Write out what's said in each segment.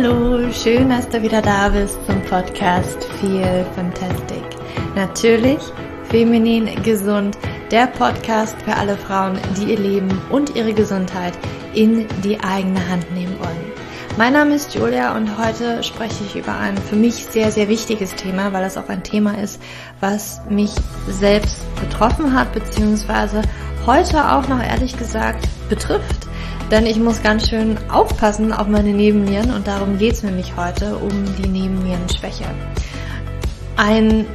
Hallo, schön, dass du wieder da bist zum Podcast Feel Fantastic. Natürlich feminin gesund, der Podcast für alle Frauen, die ihr Leben und ihre Gesundheit in die eigene Hand nehmen wollen. Mein Name ist Julia und heute spreche ich über ein für mich sehr, sehr wichtiges Thema, weil es auch ein Thema ist, was mich selbst betroffen hat, beziehungsweise heute auch noch ehrlich gesagt betrifft. Denn ich muss ganz schön aufpassen auf meine Nebennieren und darum geht es nämlich heute um die Nebennierenschwäche. Ein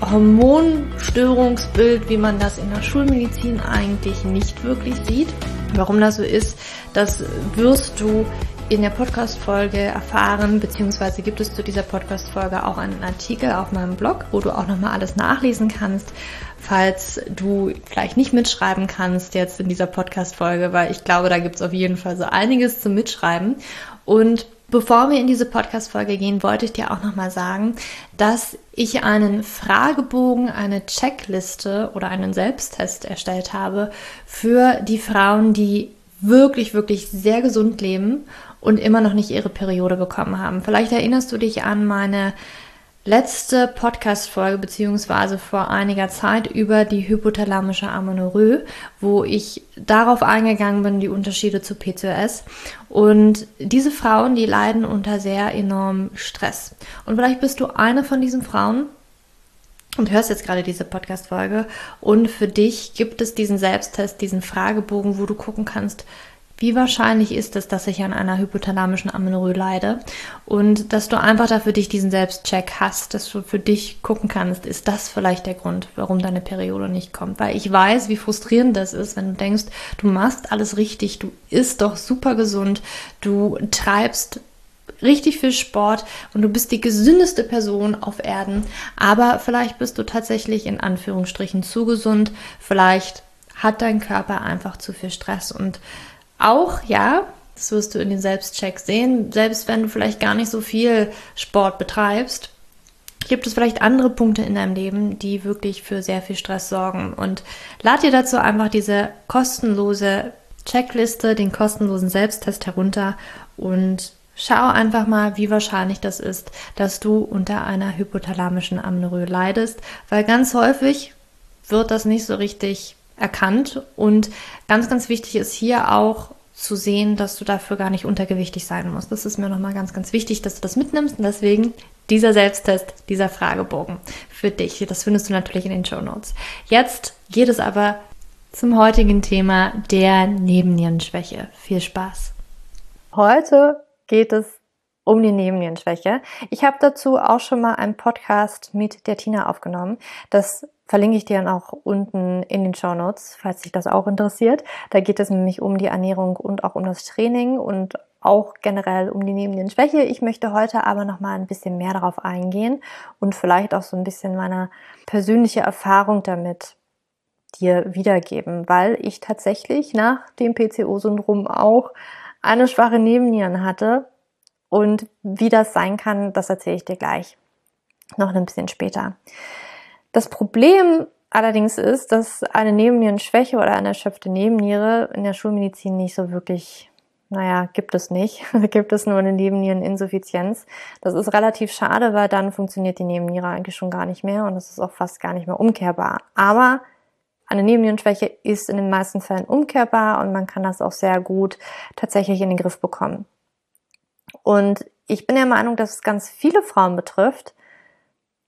Hormonstörungsbild, wie man das in der Schulmedizin eigentlich nicht wirklich sieht. Warum das so ist, das wirst du in der Podcast-Folge erfahren, beziehungsweise gibt es zu dieser Podcast-Folge auch einen Artikel auf meinem Blog, wo du auch nochmal alles nachlesen kannst, falls du vielleicht nicht mitschreiben kannst jetzt in dieser Podcast-Folge, weil ich glaube, da gibt es auf jeden Fall so einiges zum Mitschreiben. Und Bevor wir in diese Podcast-Folge gehen, wollte ich dir auch nochmal sagen, dass ich einen Fragebogen, eine Checkliste oder einen Selbsttest erstellt habe für die Frauen, die wirklich, wirklich sehr gesund leben und immer noch nicht ihre Periode bekommen haben. Vielleicht erinnerst du dich an meine letzte Podcast-Folge beziehungsweise vor einiger Zeit über die hypothalamische Amenorrhoe, wo ich darauf eingegangen bin, die Unterschiede zu PCOS. Und diese Frauen, die leiden unter sehr enormem Stress. Und vielleicht bist du eine von diesen Frauen und hörst jetzt gerade diese Podcast-Folge und für dich gibt es diesen Selbsttest, diesen Fragebogen, wo du gucken kannst, wie wahrscheinlich ist es, dass ich an einer hypothalamischen Amenorrhoe leide? Und dass du einfach dafür dich diesen Selbstcheck hast, dass du für dich gucken kannst, ist das vielleicht der Grund, warum deine Periode nicht kommt? Weil ich weiß, wie frustrierend das ist, wenn du denkst, du machst alles richtig, du isst doch super gesund, du treibst richtig viel Sport und du bist die gesündeste Person auf Erden, aber vielleicht bist du tatsächlich in Anführungsstrichen zu gesund, vielleicht hat dein Körper einfach zu viel Stress und auch, ja, das wirst du in den Selbstcheck sehen, selbst wenn du vielleicht gar nicht so viel Sport betreibst, gibt es vielleicht andere Punkte in deinem Leben, die wirklich für sehr viel Stress sorgen. Und lad dir dazu einfach diese kostenlose Checkliste, den kostenlosen Selbsttest herunter und schau einfach mal, wie wahrscheinlich das ist, dass du unter einer hypothalamischen Amenorrhoe leidest, weil ganz häufig wird das nicht so richtig erkannt. Und ganz, ganz wichtig ist hier auch zu sehen, dass du dafür gar nicht untergewichtig sein musst. Das ist mir nochmal ganz, ganz wichtig, dass du das mitnimmst. Und deswegen dieser Selbsttest, dieser Fragebogen für dich. Das findest du natürlich in den Show Notes. Jetzt geht es aber zum heutigen Thema der Nebennierenschwäche. Viel Spaß. Heute geht es um die Nebennierenschwäche. Ich habe dazu auch schon mal einen Podcast mit der Tina aufgenommen. Das verlinke ich dir dann auch unten in den Show Notes, falls dich das auch interessiert. Da geht es nämlich um die Ernährung und auch um das Training und auch generell um die Nebennierenschwäche. Ich möchte heute aber noch mal ein bisschen mehr darauf eingehen und vielleicht auch so ein bisschen meine persönliche Erfahrung damit dir wiedergeben, weil ich tatsächlich nach dem PCO-Syndrom auch eine schwache Nebennieren hatte und wie das sein kann, das erzähle ich dir gleich. Noch ein bisschen später. Das Problem allerdings ist, dass eine Nebennierenschwäche oder eine erschöpfte Nebenniere in der Schulmedizin nicht so wirklich, naja, gibt es nicht. Da gibt es nur eine Nebenniereninsuffizienz. Das ist relativ schade, weil dann funktioniert die Nebenniere eigentlich schon gar nicht mehr und das ist auch fast gar nicht mehr umkehrbar. Aber eine Nebennierenschwäche ist in den meisten Fällen umkehrbar und man kann das auch sehr gut tatsächlich in den Griff bekommen. Und ich bin der Meinung, dass es ganz viele Frauen betrifft,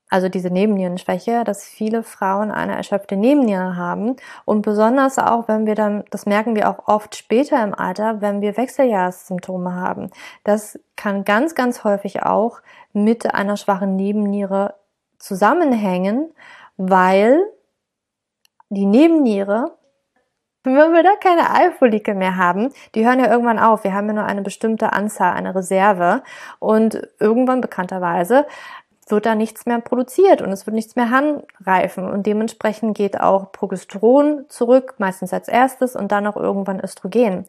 also diese Nebennierenschwäche, dass viele Frauen eine erschöpfte Nebenniere haben und besonders auch, wenn wir dann, das merken wir auch oft später im Alter, wenn wir Wechseljahrssymptome haben. Das kann ganz, ganz häufig auch mit einer schwachen Nebenniere zusammenhängen, weil die Nebenniere wenn wir da keine Eifolikel mehr haben, die hören ja irgendwann auf. Wir haben ja nur eine bestimmte Anzahl, eine Reserve. Und irgendwann bekannterweise wird da nichts mehr produziert und es wird nichts mehr hanreifen. Und dementsprechend geht auch Progesteron zurück, meistens als erstes und dann auch irgendwann Östrogen.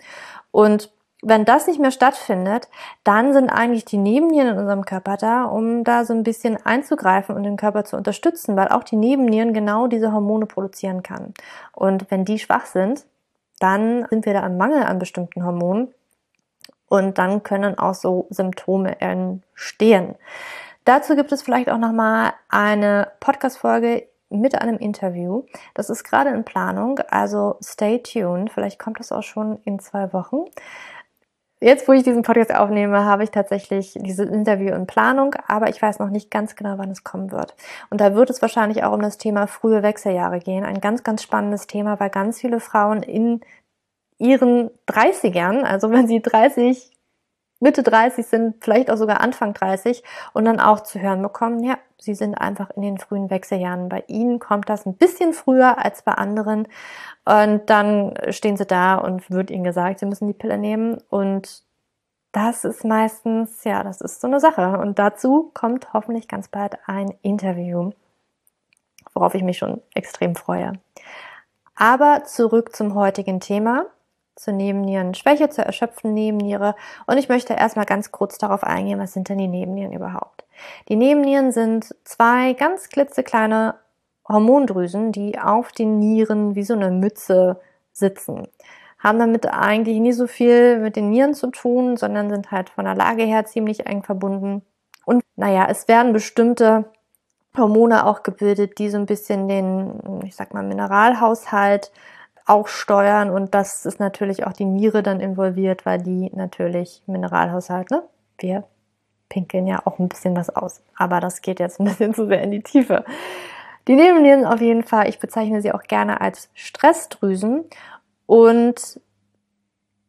Und wenn das nicht mehr stattfindet, dann sind eigentlich die Nebennieren in unserem Körper da, um da so ein bisschen einzugreifen und den Körper zu unterstützen, weil auch die Nebennieren genau diese Hormone produzieren kann. Und wenn die schwach sind, dann sind wir da im Mangel an bestimmten Hormonen. Und dann können auch so Symptome entstehen. Dazu gibt es vielleicht auch nochmal eine Podcast-Folge mit einem Interview. Das ist gerade in Planung, also stay tuned. Vielleicht kommt das auch schon in zwei Wochen. Jetzt, wo ich diesen Podcast aufnehme, habe ich tatsächlich dieses Interview in Planung, aber ich weiß noch nicht ganz genau, wann es kommen wird. Und da wird es wahrscheinlich auch um das Thema frühe Wechseljahre gehen. Ein ganz, ganz spannendes Thema, weil ganz viele Frauen in ihren 30ern, also wenn sie 30, Mitte 30 sind, vielleicht auch sogar Anfang 30 und dann auch zu hören bekommen, ja, sie sind einfach in den frühen Wechseljahren. Bei ihnen kommt das ein bisschen früher als bei anderen und dann stehen sie da und wird ihnen gesagt, sie müssen die Pille nehmen und das ist meistens, ja, das ist so eine Sache. Und dazu kommt hoffentlich ganz bald ein Interview, worauf ich mich schon extrem freue. Aber zurück zum heutigen Thema zur Nebennierenschwäche, zur erschöpften Nebenniere. Und ich möchte erstmal ganz kurz darauf eingehen, was sind denn die Nebennieren überhaupt? Die Nebennieren sind zwei ganz klitzekleine Hormondrüsen, die auf den Nieren wie so eine Mütze sitzen. Haben damit eigentlich nie so viel mit den Nieren zu tun, sondern sind halt von der Lage her ziemlich eng verbunden. Und naja, es werden bestimmte Hormone auch gebildet, die so ein bisschen den, ich sag mal, Mineralhaushalt auch steuern und das ist natürlich auch die Niere dann involviert, weil die natürlich Mineralhaushalt, ne? Wir pinkeln ja auch ein bisschen was aus, aber das geht jetzt ein bisschen zu sehr in die Tiefe. Die Nebennieren auf jeden Fall, ich bezeichne sie auch gerne als Stressdrüsen und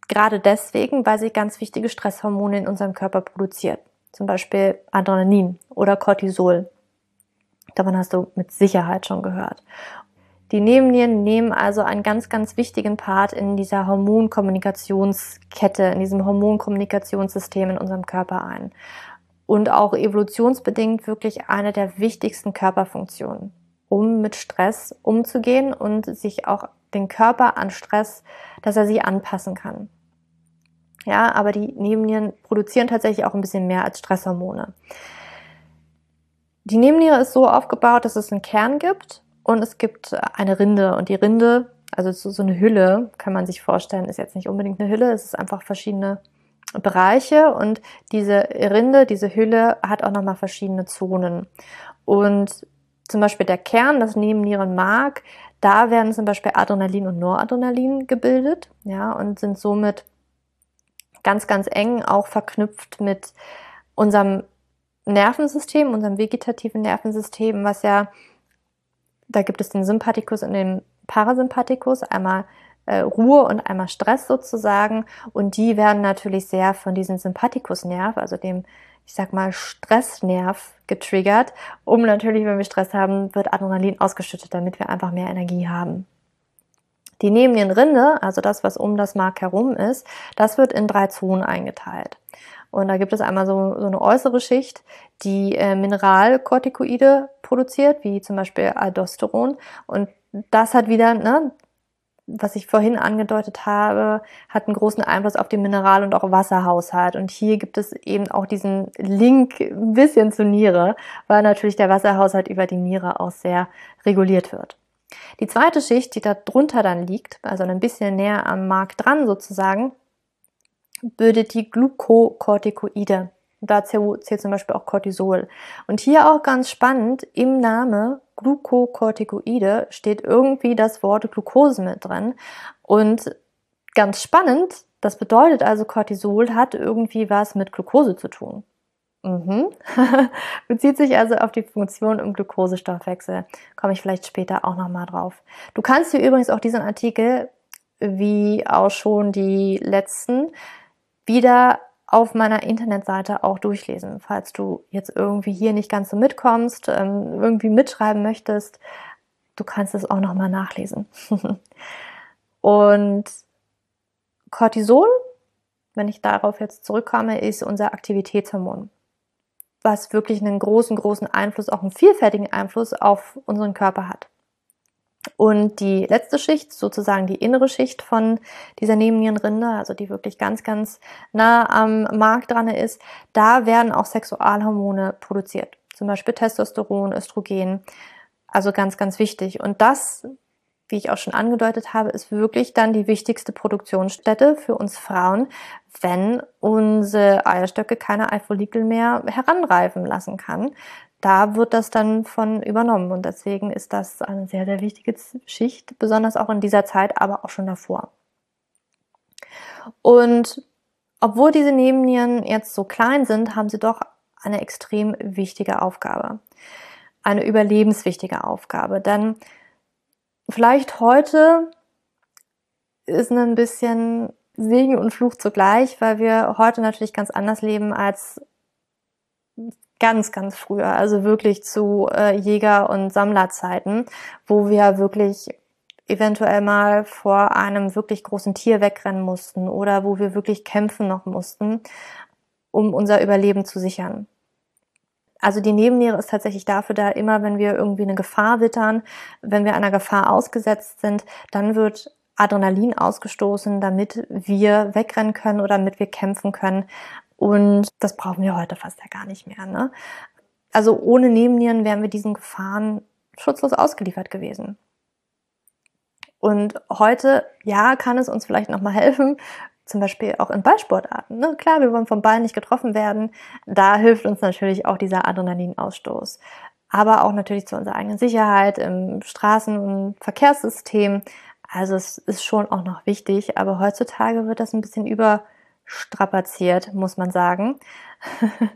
gerade deswegen, weil sie ganz wichtige Stresshormone in unserem Körper produziert. Zum Beispiel Adrenalin oder Cortisol. Davon hast du mit Sicherheit schon gehört. Die Nebennieren nehmen also einen ganz, ganz wichtigen Part in dieser Hormonkommunikationskette, in diesem Hormonkommunikationssystem in unserem Körper ein. Und auch evolutionsbedingt wirklich eine der wichtigsten Körperfunktionen, um mit Stress umzugehen und sich auch den Körper an Stress, dass er sie anpassen kann. Ja, aber die Nebennieren produzieren tatsächlich auch ein bisschen mehr als Stresshormone. Die Nebenniere ist so aufgebaut, dass es einen Kern gibt und es gibt eine Rinde. Und die Rinde, also so eine Hülle, kann man sich vorstellen, ist jetzt nicht unbedingt eine Hülle, es ist einfach verschiedene Bereiche. Und diese Rinde, diese Hülle hat auch nochmal verschiedene Zonen. Und zum Beispiel der Kern, das Nebennierenmark, da werden zum Beispiel Adrenalin und Noradrenalin gebildet, ja, und sind somit ganz, ganz eng auch verknüpft mit unserem Nervensystem, unserem vegetativen Nervensystem, was ja da gibt es den Sympathikus und den Parasympathikus, einmal äh, Ruhe und einmal Stress sozusagen. Und die werden natürlich sehr von diesem Sympathikusnerv, also dem, ich sag mal, Stressnerv getriggert, um natürlich, wenn wir Stress haben, wird Adrenalin ausgeschüttet, damit wir einfach mehr Energie haben. Die Nebennierenrinde, also das, was um das Mark herum ist, das wird in drei Zonen eingeteilt. Und da gibt es einmal so, so eine äußere Schicht, die äh, Mineralkortikoide produziert, wie zum Beispiel Aldosteron. Und das hat wieder, ne, was ich vorhin angedeutet habe, hat einen großen Einfluss auf den Mineral- und auch Wasserhaushalt. Und hier gibt es eben auch diesen Link ein bisschen zur Niere, weil natürlich der Wasserhaushalt über die Niere auch sehr reguliert wird. Die zweite Schicht, die da drunter dann liegt, also ein bisschen näher am Mark dran sozusagen, bildet die Glukokortikoide. Dazu zählt zum Beispiel auch Cortisol. Und hier auch ganz spannend, im Name Glukokortikoide steht irgendwie das Wort Glucose mit drin. Und ganz spannend, das bedeutet also, Cortisol hat irgendwie was mit Glucose zu tun. Mhm. Bezieht sich also auf die Funktion im Glukosestoffwechsel. Komme ich vielleicht später auch nochmal drauf. Du kannst dir übrigens auch diesen Artikel, wie auch schon die letzten, wieder auf meiner Internetseite auch durchlesen, falls du jetzt irgendwie hier nicht ganz so mitkommst, ähm, irgendwie mitschreiben möchtest. Du kannst es auch nochmal nachlesen. Und Cortisol, wenn ich darauf jetzt zurückkomme, ist unser Aktivitätshormon, was wirklich einen großen, großen Einfluss, auch einen vielfältigen Einfluss auf unseren Körper hat. Und die letzte Schicht, sozusagen die innere Schicht von dieser Nebennierenrinde, also die wirklich ganz, ganz nah am Mark dran ist, da werden auch Sexualhormone produziert. Zum Beispiel Testosteron, Östrogen. Also ganz, ganz wichtig. Und das wie ich auch schon angedeutet habe, ist wirklich dann die wichtigste Produktionsstätte für uns Frauen, wenn unsere Eierstöcke keine Eifolikel mehr heranreifen lassen kann. Da wird das dann von übernommen und deswegen ist das eine sehr, sehr wichtige Schicht, besonders auch in dieser Zeit, aber auch schon davor. Und obwohl diese Nebennieren jetzt so klein sind, haben sie doch eine extrem wichtige Aufgabe. Eine überlebenswichtige Aufgabe. Denn vielleicht heute ist ein bisschen Segen und Fluch zugleich, weil wir heute natürlich ganz anders leben als ganz, ganz früher, also wirklich zu äh, Jäger- und Sammlerzeiten, wo wir wirklich eventuell mal vor einem wirklich großen Tier wegrennen mussten oder wo wir wirklich kämpfen noch mussten, um unser Überleben zu sichern. Also die Nebenniere ist tatsächlich dafür da, immer wenn wir irgendwie eine Gefahr wittern, wenn wir einer Gefahr ausgesetzt sind, dann wird Adrenalin ausgestoßen, damit wir wegrennen können oder damit wir kämpfen können. Und das brauchen wir heute fast ja gar nicht mehr. Ne? Also ohne Nebennieren wären wir diesen Gefahren schutzlos ausgeliefert gewesen. Und heute, ja, kann es uns vielleicht nochmal helfen, zum Beispiel auch in Ballsportarten. Ne? Klar, wir wollen vom Ball nicht getroffen werden. Da hilft uns natürlich auch dieser Adrenalinausstoß. Aber auch natürlich zu unserer eigenen Sicherheit im Straßen- und Verkehrssystem. Also es ist schon auch noch wichtig, aber heutzutage wird das ein bisschen überstrapaziert, muss man sagen.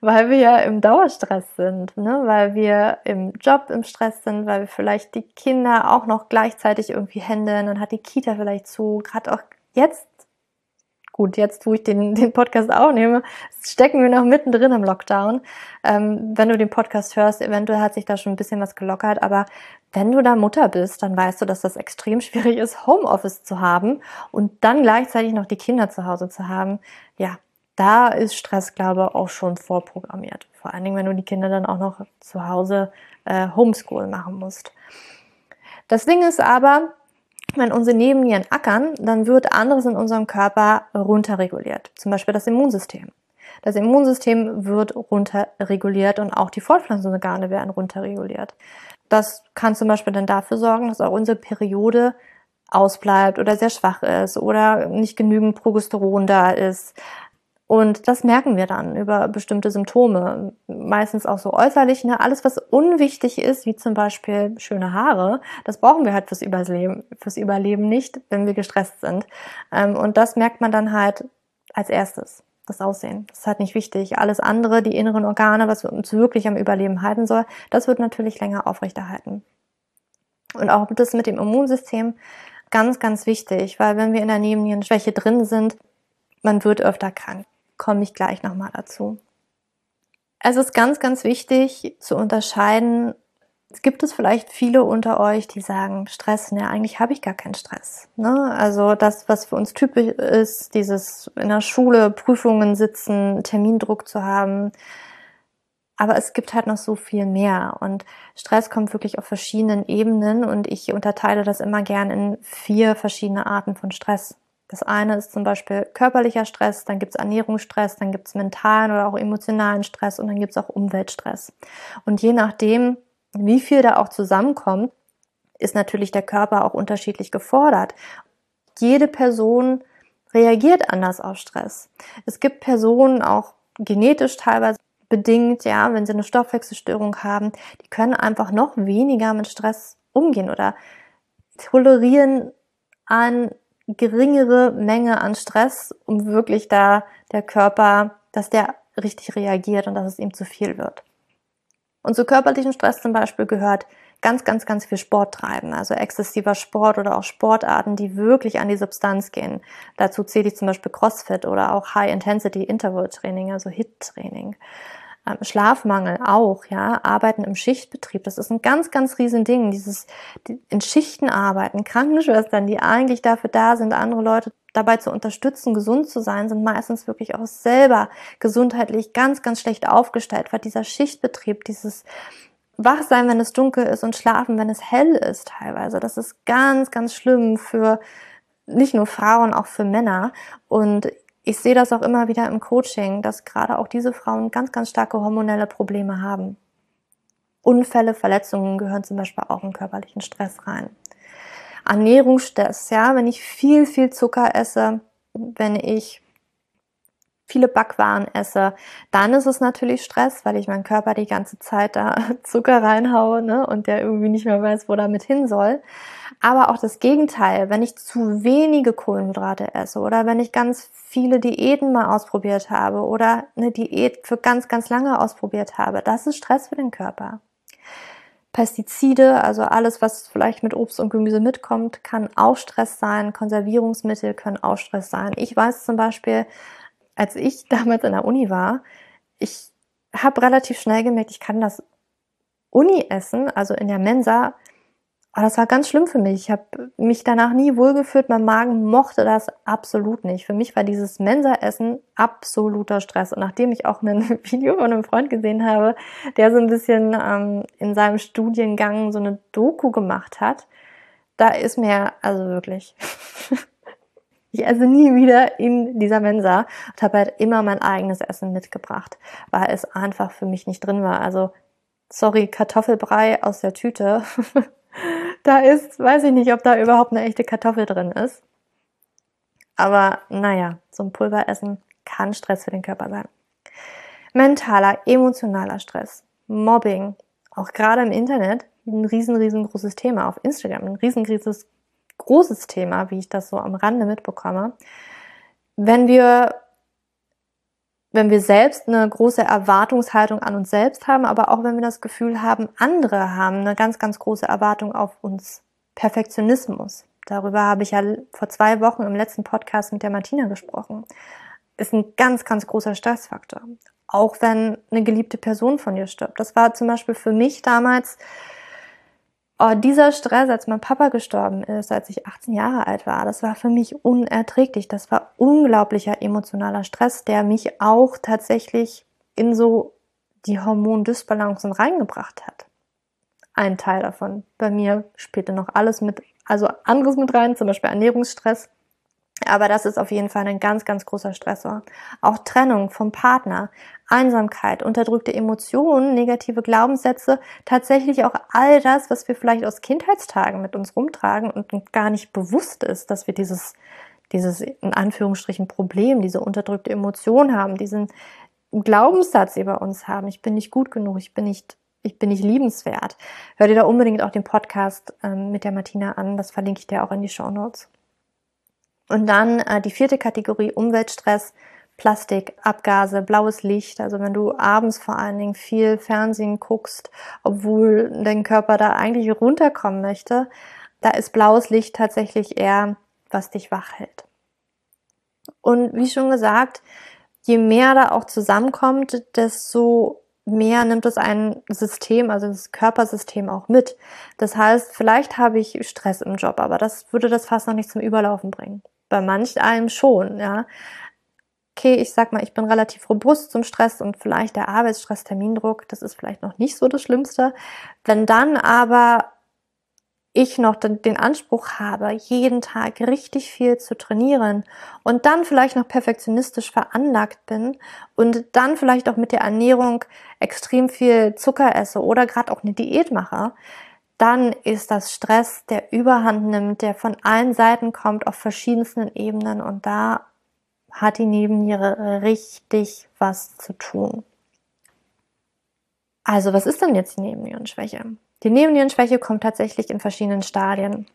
weil wir ja im Dauerstress sind, ne? weil wir im Job im Stress sind, weil wir vielleicht die Kinder auch noch gleichzeitig irgendwie händeln, dann hat die Kita vielleicht zu, gerade auch jetzt gut, jetzt, wo ich den, den Podcast aufnehme, stecken wir noch mittendrin im Lockdown. Ähm, wenn du den Podcast hörst, eventuell hat sich da schon ein bisschen was gelockert, aber wenn du da Mutter bist, dann weißt du, dass das extrem schwierig ist, Homeoffice zu haben und dann gleichzeitig noch die Kinder zu Hause zu haben. Ja, da ist Stress, glaube ich, auch schon vorprogrammiert. Vor allen Dingen, wenn du die Kinder dann auch noch zu Hause äh, Homeschool machen musst. Das Ding ist aber, wenn unsere Nebennieren ackern, dann wird anderes in unserem Körper runterreguliert. Zum Beispiel das Immunsystem. Das Immunsystem wird runterreguliert und auch die Fortpflanzungsorgane werden runterreguliert. Das kann zum Beispiel dann dafür sorgen, dass auch unsere Periode ausbleibt oder sehr schwach ist oder nicht genügend Progesteron da ist. Und das merken wir dann über bestimmte Symptome, meistens auch so äußerlich. Ne? Alles, was unwichtig ist, wie zum Beispiel schöne Haare, das brauchen wir halt fürs Überleben, fürs Überleben nicht, wenn wir gestresst sind. Ähm, und das merkt man dann halt als erstes, das Aussehen. Das ist halt nicht wichtig. Alles andere, die inneren Organe, was uns wirklich am Überleben halten soll, das wird natürlich länger aufrechterhalten. Und auch das mit dem Immunsystem ganz, ganz wichtig, weil wenn wir in der Nebennierenschwäche drin sind, man wird öfter krank komme ich gleich nochmal dazu. Es ist ganz, ganz wichtig zu unterscheiden, es gibt es vielleicht viele unter euch, die sagen, Stress, ne, eigentlich habe ich gar keinen Stress. Ne? Also das, was für uns typisch ist, dieses in der Schule Prüfungen sitzen, Termindruck zu haben. Aber es gibt halt noch so viel mehr. Und Stress kommt wirklich auf verschiedenen Ebenen und ich unterteile das immer gern in vier verschiedene Arten von Stress. Das eine ist zum Beispiel körperlicher Stress, dann gibt es Ernährungsstress, dann gibt es mentalen oder auch emotionalen Stress und dann gibt es auch Umweltstress. Und je nachdem, wie viel da auch zusammenkommt, ist natürlich der Körper auch unterschiedlich gefordert. Jede Person reagiert anders auf Stress. Es gibt Personen auch genetisch teilweise bedingt, ja, wenn sie eine Stoffwechselstörung haben, die können einfach noch weniger mit Stress umgehen oder tolerieren an geringere Menge an Stress, um wirklich da der Körper, dass der richtig reagiert und dass es ihm zu viel wird. Und zu körperlichen Stress zum Beispiel gehört ganz, ganz, ganz viel Sport treiben, also exzessiver Sport oder auch Sportarten, die wirklich an die Substanz gehen. Dazu zähle ich zum Beispiel CrossFit oder auch High-Intensity Interval Training, also HIT-Training. Ähm, Schlafmangel auch, ja, Arbeiten im Schichtbetrieb, das ist ein ganz, ganz riesen Ding. Dieses in Schichten arbeiten, Krankenschwestern, die eigentlich dafür da sind, andere Leute dabei zu unterstützen, gesund zu sein, sind meistens wirklich auch selber gesundheitlich ganz, ganz schlecht aufgestellt, weil dieser Schichtbetrieb, dieses wach sein, wenn es dunkel ist und schlafen, wenn es hell ist teilweise, das ist ganz, ganz schlimm für nicht nur Frauen, auch für Männer. Und ich sehe das auch immer wieder im Coaching, dass gerade auch diese Frauen ganz, ganz starke hormonelle Probleme haben. Unfälle, Verletzungen gehören zum Beispiel auch in körperlichen Stress rein. Ernährungsstress, ja, wenn ich viel, viel Zucker esse, wenn ich viele Backwaren esse, dann ist es natürlich Stress, weil ich meinen Körper die ganze Zeit da Zucker reinhaue ne, und der irgendwie nicht mehr weiß, wo damit hin soll. Aber auch das Gegenteil, wenn ich zu wenige Kohlenhydrate esse oder wenn ich ganz viele Diäten mal ausprobiert habe oder eine Diät für ganz, ganz lange ausprobiert habe, das ist Stress für den Körper. Pestizide, also alles, was vielleicht mit Obst und Gemüse mitkommt, kann auch Stress sein. Konservierungsmittel können auch Stress sein. Ich weiß zum Beispiel, als ich damals in der Uni war, ich habe relativ schnell gemerkt, ich kann das Uni-Essen, also in der Mensa, aber das war ganz schlimm für mich. Ich habe mich danach nie wohlgefühlt. Mein Magen mochte das absolut nicht. Für mich war dieses Mensa-Essen absoluter Stress. Und nachdem ich auch ein Video von einem Freund gesehen habe, der so ein bisschen ähm, in seinem Studiengang so eine Doku gemacht hat, da ist mir also wirklich. ich esse nie wieder in dieser Mensa und habe halt immer mein eigenes Essen mitgebracht, weil es einfach für mich nicht drin war. Also sorry, Kartoffelbrei aus der Tüte da ist, weiß ich nicht, ob da überhaupt eine echte Kartoffel drin ist. Aber naja, so ein Pulveressen kann Stress für den Körper sein. Mentaler, emotionaler Stress, Mobbing, auch gerade im Internet, ein riesen, riesengroßes Thema, auf Instagram ein riesengroßes großes Thema, wie ich das so am Rande mitbekomme. Wenn wir wenn wir selbst eine große Erwartungshaltung an uns selbst haben, aber auch wenn wir das Gefühl haben, andere haben eine ganz, ganz große Erwartung auf uns. Perfektionismus. Darüber habe ich ja vor zwei Wochen im letzten Podcast mit der Martina gesprochen. Ist ein ganz, ganz großer Stressfaktor. Auch wenn eine geliebte Person von dir stirbt. Das war zum Beispiel für mich damals Oh, dieser Stress, als mein Papa gestorben ist, als ich 18 Jahre alt war, das war für mich unerträglich. Das war unglaublicher emotionaler Stress, der mich auch tatsächlich in so die Hormondysbalancen reingebracht hat. Ein Teil davon. Bei mir spielte noch alles mit, also anderes mit rein, zum Beispiel Ernährungsstress. Aber das ist auf jeden Fall ein ganz, ganz großer Stressor. Auch Trennung vom Partner, Einsamkeit, unterdrückte Emotionen, negative Glaubenssätze, tatsächlich auch all das, was wir vielleicht aus Kindheitstagen mit uns rumtragen und gar nicht bewusst ist, dass wir dieses, dieses in Anführungsstrichen Problem, diese unterdrückte Emotion haben, diesen Glaubenssatz über uns haben. Ich bin nicht gut genug, ich bin nicht ich bin nicht liebenswert. Hör dir da unbedingt auch den Podcast ähm, mit der Martina an. Das verlinke ich dir auch in die Show Notes. Und dann äh, die vierte Kategorie Umweltstress, Plastik, Abgase, blaues Licht. Also wenn du abends vor allen Dingen viel Fernsehen guckst, obwohl dein Körper da eigentlich runterkommen möchte, da ist blaues Licht tatsächlich eher, was dich wach hält. Und wie schon gesagt, je mehr da auch zusammenkommt, desto mehr nimmt es ein System, also das Körpersystem auch mit. Das heißt, vielleicht habe ich Stress im Job, aber das würde das fast noch nicht zum Überlaufen bringen bei manch einem schon, ja. Okay, ich sag mal, ich bin relativ robust zum Stress und vielleicht der Arbeitsstress, Termindruck, das ist vielleicht noch nicht so das Schlimmste. Wenn dann aber ich noch den Anspruch habe, jeden Tag richtig viel zu trainieren und dann vielleicht noch perfektionistisch veranlagt bin und dann vielleicht auch mit der Ernährung extrem viel Zucker esse oder gerade auch eine Diät mache, dann ist das Stress, der überhand nimmt, der von allen Seiten kommt, auf verschiedensten Ebenen und da hat die Nebenniere richtig was zu tun. Also, was ist denn jetzt die Nebennierenschwäche? Die Nebennierenschwäche kommt tatsächlich in verschiedenen Stadien.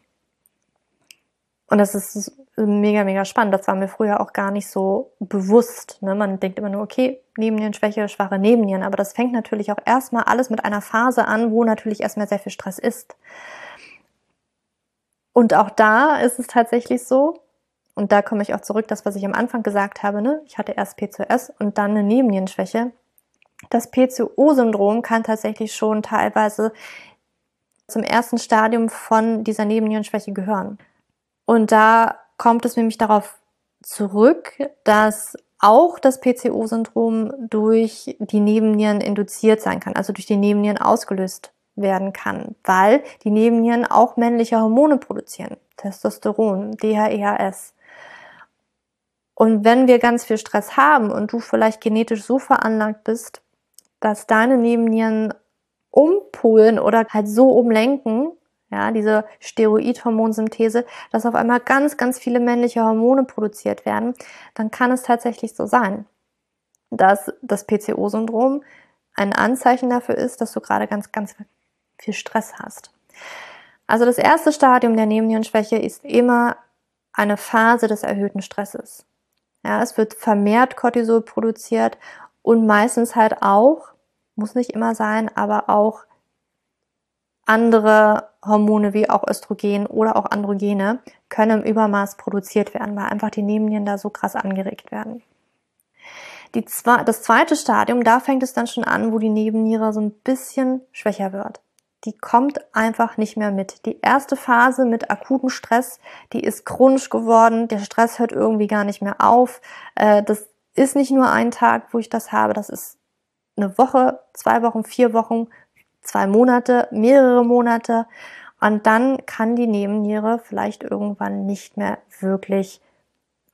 Und das ist mega, mega spannend. Das war mir früher auch gar nicht so bewusst. Ne? Man denkt immer nur, okay, Nebennierenschwäche, schwache Nebennieren. Aber das fängt natürlich auch erstmal alles mit einer Phase an, wo natürlich erstmal sehr viel Stress ist. Und auch da ist es tatsächlich so, und da komme ich auch zurück, das, was ich am Anfang gesagt habe, ne? ich hatte erst PCOS und dann eine Nebennierenschwäche. Das PCO-Syndrom kann tatsächlich schon teilweise zum ersten Stadium von dieser Nebennierenschwäche gehören. Und da kommt es nämlich darauf zurück, dass auch das PCO-Syndrom durch die Nebennieren induziert sein kann, also durch die Nebennieren ausgelöst werden kann, weil die Nebennieren auch männliche Hormone produzieren, Testosteron, DHEAS. Und wenn wir ganz viel Stress haben und du vielleicht genetisch so veranlagt bist, dass deine Nebennieren umpolen oder halt so umlenken, ja, diese Steroidhormonsynthese, dass auf einmal ganz, ganz viele männliche Hormone produziert werden, dann kann es tatsächlich so sein, dass das PCO-Syndrom ein Anzeichen dafür ist, dass du gerade ganz, ganz viel Stress hast. Also das erste Stadium der Nebennierenschwäche ist immer eine Phase des erhöhten Stresses. Ja, es wird vermehrt Cortisol produziert und meistens halt auch, muss nicht immer sein, aber auch andere Hormone wie auch Östrogen oder auch Androgene können im Übermaß produziert werden, weil einfach die Nebennieren da so krass angeregt werden. Die das zweite Stadium, da fängt es dann schon an, wo die Nebenniere so ein bisschen schwächer wird. Die kommt einfach nicht mehr mit. Die erste Phase mit akutem Stress, die ist chronisch geworden. Der Stress hört irgendwie gar nicht mehr auf. Äh, das ist nicht nur ein Tag, wo ich das habe. Das ist eine Woche, zwei Wochen, vier Wochen, zwei Monate, mehrere Monate. Und dann kann die Nebenniere vielleicht irgendwann nicht mehr wirklich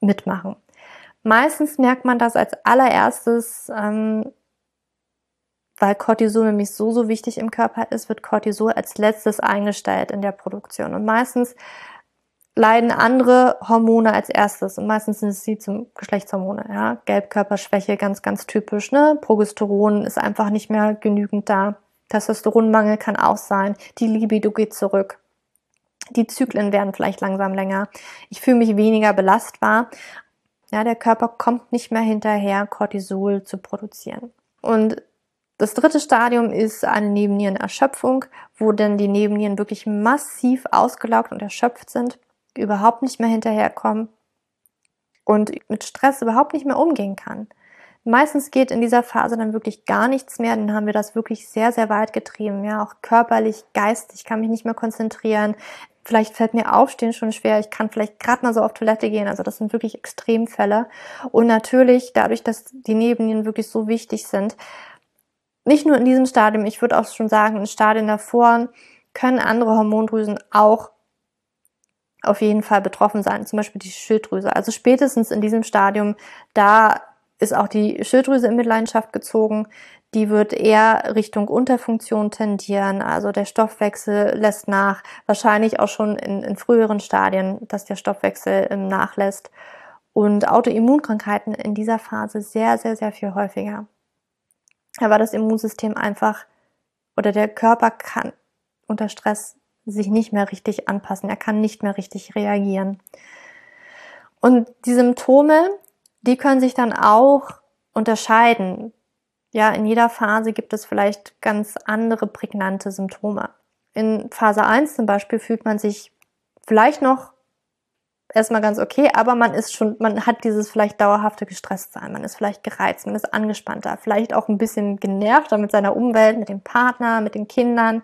mitmachen. Meistens merkt man das als allererstes, ähm, weil Cortisol nämlich so, so wichtig im Körper ist, wird Cortisol als letztes eingestellt in der Produktion. Und meistens leiden andere Hormone als erstes und meistens sind es die zum Geschlechtshormone, ja. Gelbkörperschwäche, ganz, ganz typisch, ne. Progesteron ist einfach nicht mehr genügend da. Testosteronmangel kann auch sein. Die Libido geht zurück. Die Zyklen werden vielleicht langsam länger. Ich fühle mich weniger belastbar. Ja, der Körper kommt nicht mehr hinterher, Cortisol zu produzieren. Und das dritte Stadium ist eine Nebennierenerschöpfung, wo dann die Nebennieren wirklich massiv ausgelaugt und erschöpft sind, überhaupt nicht mehr hinterherkommen und mit Stress überhaupt nicht mehr umgehen kann. Meistens geht in dieser Phase dann wirklich gar nichts mehr, dann haben wir das wirklich sehr, sehr weit getrieben, ja, auch körperlich, geistig, kann mich nicht mehr konzentrieren. Vielleicht fällt mir Aufstehen schon schwer, ich kann vielleicht gerade mal so auf Toilette gehen, also das sind wirklich Extremfälle. Und natürlich, dadurch, dass die Nebennieren wirklich so wichtig sind, nicht nur in diesem Stadium, ich würde auch schon sagen, in Stadien davor können andere Hormondrüsen auch auf jeden Fall betroffen sein, zum Beispiel die Schilddrüse. Also spätestens in diesem Stadium, da ist auch die Schilddrüse in Mitleidenschaft gezogen. Die wird eher Richtung Unterfunktion tendieren. Also der Stoffwechsel lässt nach. Wahrscheinlich auch schon in, in früheren Stadien, dass der Stoffwechsel nachlässt. Und Autoimmunkrankheiten in dieser Phase sehr, sehr, sehr viel häufiger. Aber das Immunsystem einfach oder der Körper kann unter Stress sich nicht mehr richtig anpassen. Er kann nicht mehr richtig reagieren. Und die Symptome, die können sich dann auch unterscheiden. Ja, in jeder Phase gibt es vielleicht ganz andere prägnante Symptome. In Phase 1 zum Beispiel fühlt man sich vielleicht noch erstmal ganz okay, aber man ist schon, man hat dieses vielleicht dauerhafte Gestresstsein, man ist vielleicht gereizt, man ist angespannter, vielleicht auch ein bisschen genervter mit seiner Umwelt, mit dem Partner, mit den Kindern.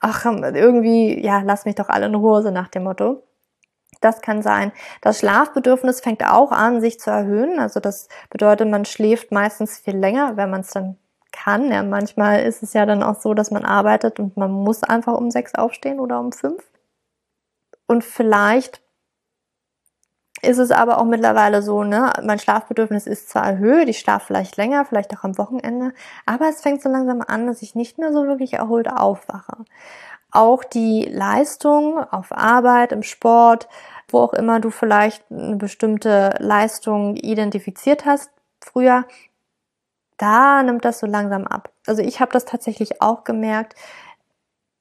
Ach, irgendwie, ja, lass mich doch alle in Ruhe, so nach dem Motto. Das kann sein. Das Schlafbedürfnis fängt auch an, sich zu erhöhen. Also das bedeutet, man schläft meistens viel länger, wenn man es dann kann. Ja, manchmal ist es ja dann auch so, dass man arbeitet und man muss einfach um sechs aufstehen oder um fünf. Und vielleicht ist es aber auch mittlerweile so, ne, mein Schlafbedürfnis ist zwar erhöht, ich schlafe vielleicht länger, vielleicht auch am Wochenende, aber es fängt so langsam an, dass ich nicht mehr so wirklich erholt aufwache. Auch die Leistung auf Arbeit, im Sport, wo auch immer du vielleicht eine bestimmte Leistung identifiziert hast früher, da nimmt das so langsam ab. Also ich habe das tatsächlich auch gemerkt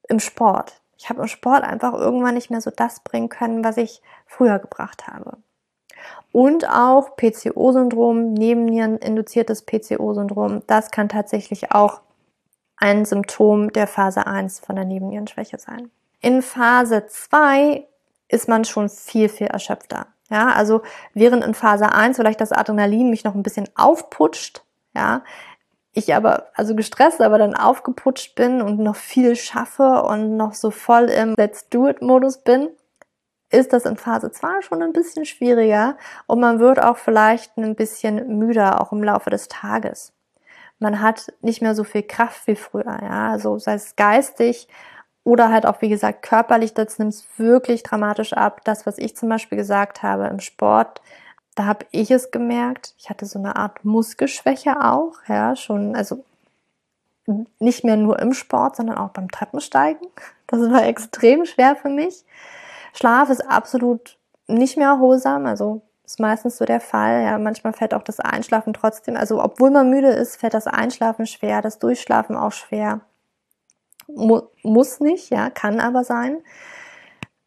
im Sport. Ich habe im Sport einfach irgendwann nicht mehr so das bringen können, was ich früher gebracht habe. Und auch PCO-Syndrom, Nebennieren-induziertes PCO-Syndrom, das kann tatsächlich auch ein Symptom der Phase 1 von der Nebennierenschwäche sein. In Phase 2 ist man schon viel, viel erschöpfter. Ja, also während in Phase 1 vielleicht das Adrenalin mich noch ein bisschen aufputscht, ja, ich aber, also gestresst, aber dann aufgeputscht bin und noch viel schaffe und noch so voll im Let's Do It Modus bin, ist das in Phase 2 schon ein bisschen schwieriger und man wird auch vielleicht ein bisschen müder, auch im Laufe des Tages. Man hat nicht mehr so viel Kraft wie früher, ja, also sei es geistig oder halt auch, wie gesagt, körperlich, das nimmt es wirklich dramatisch ab. Das, was ich zum Beispiel gesagt habe im Sport, da habe ich es gemerkt. Ich hatte so eine Art Muskelschwäche auch, ja, schon, also nicht mehr nur im Sport, sondern auch beim Treppensteigen. Das war extrem schwer für mich. Schlaf ist absolut nicht mehr erholsam, also ist meistens so der Fall. Ja, manchmal fällt auch das Einschlafen trotzdem. Also obwohl man müde ist, fällt das Einschlafen schwer, das Durchschlafen auch schwer. Mu muss nicht, ja, kann aber sein.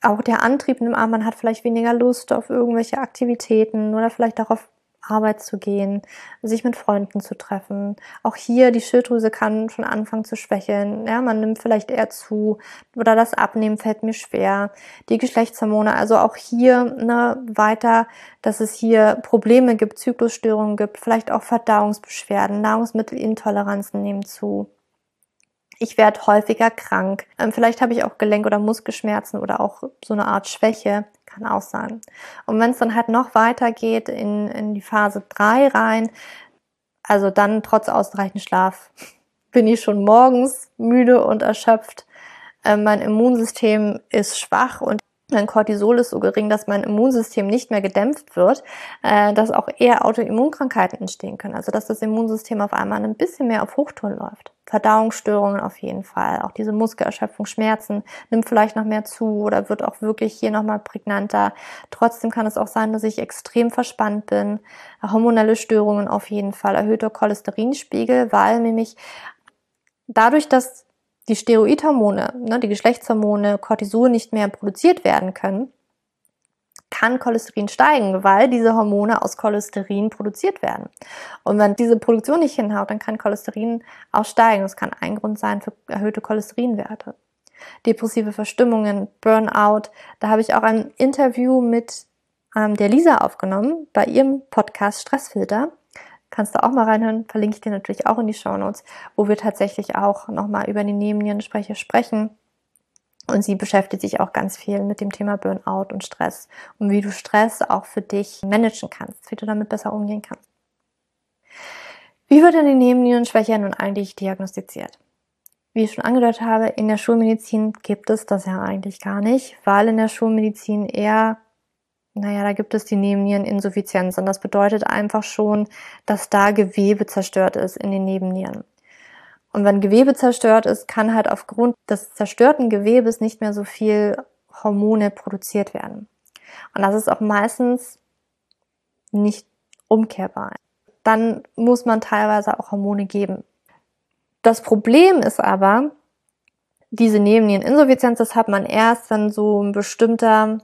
Auch der Antrieb im Arm, man hat vielleicht weniger Lust auf irgendwelche Aktivitäten oder vielleicht darauf Arbeit zu gehen, sich mit Freunden zu treffen. Auch hier die Schilddrüse kann schon anfangen zu schwächeln. Ja, man nimmt vielleicht eher zu oder das Abnehmen fällt mir schwer. Die Geschlechtshormone, also auch hier ne, weiter, dass es hier Probleme gibt, Zyklusstörungen gibt, vielleicht auch Verdauungsbeschwerden, Nahrungsmittelintoleranzen nehmen zu. Ich werde häufiger krank. Ähm, vielleicht habe ich auch Gelenk- oder Muskelschmerzen oder auch so eine Art Schwäche. Kann auch sein. Und wenn es dann halt noch weiter geht in, in die Phase 3 rein, also dann trotz ausreichend Schlaf, bin ich schon morgens müde und erschöpft. Äh, mein Immunsystem ist schwach und mein Cortisol ist so gering, dass mein Immunsystem nicht mehr gedämpft wird, äh, dass auch eher Autoimmunkrankheiten entstehen können. Also dass das Immunsystem auf einmal ein bisschen mehr auf Hochtouren läuft. Verdauungsstörungen auf jeden Fall. Auch diese Muskelerschöpfung, Schmerzen nimmt vielleicht noch mehr zu oder wird auch wirklich hier nochmal prägnanter. Trotzdem kann es auch sein, dass ich extrem verspannt bin. Hormonelle Störungen auf jeden Fall. Erhöhter Cholesterinspiegel, weil nämlich dadurch, dass die Steroidhormone, ne, die Geschlechtshormone, Cortisol nicht mehr produziert werden können, kann Cholesterin steigen, weil diese Hormone aus Cholesterin produziert werden. Und wenn diese Produktion nicht hinhaut, dann kann Cholesterin auch steigen. Das kann ein Grund sein für erhöhte Cholesterinwerte. Depressive Verstimmungen, Burnout. Da habe ich auch ein Interview mit ähm, der Lisa aufgenommen bei ihrem Podcast Stressfilter. Kannst du auch mal reinhören, verlinke ich dir natürlich auch in die Show Notes, wo wir tatsächlich auch nochmal über die Nebennierensprecher sprechen. Und sie beschäftigt sich auch ganz viel mit dem Thema Burnout und Stress und wie du Stress auch für dich managen kannst, wie du damit besser umgehen kannst. Wie wird denn die Nebennierenschwäche nun eigentlich diagnostiziert? Wie ich schon angedeutet habe, in der Schulmedizin gibt es das ja eigentlich gar nicht, weil in der Schulmedizin eher naja, da gibt es die Nebenniereninsuffizienz und das bedeutet einfach schon, dass da Gewebe zerstört ist in den Nebennieren. Und wenn Gewebe zerstört ist, kann halt aufgrund des zerstörten Gewebes nicht mehr so viel Hormone produziert werden. Und das ist auch meistens nicht umkehrbar. Dann muss man teilweise auch Hormone geben. Das Problem ist aber, diese Nebenniereninsuffizienz, das hat man erst, wenn so ein bestimmter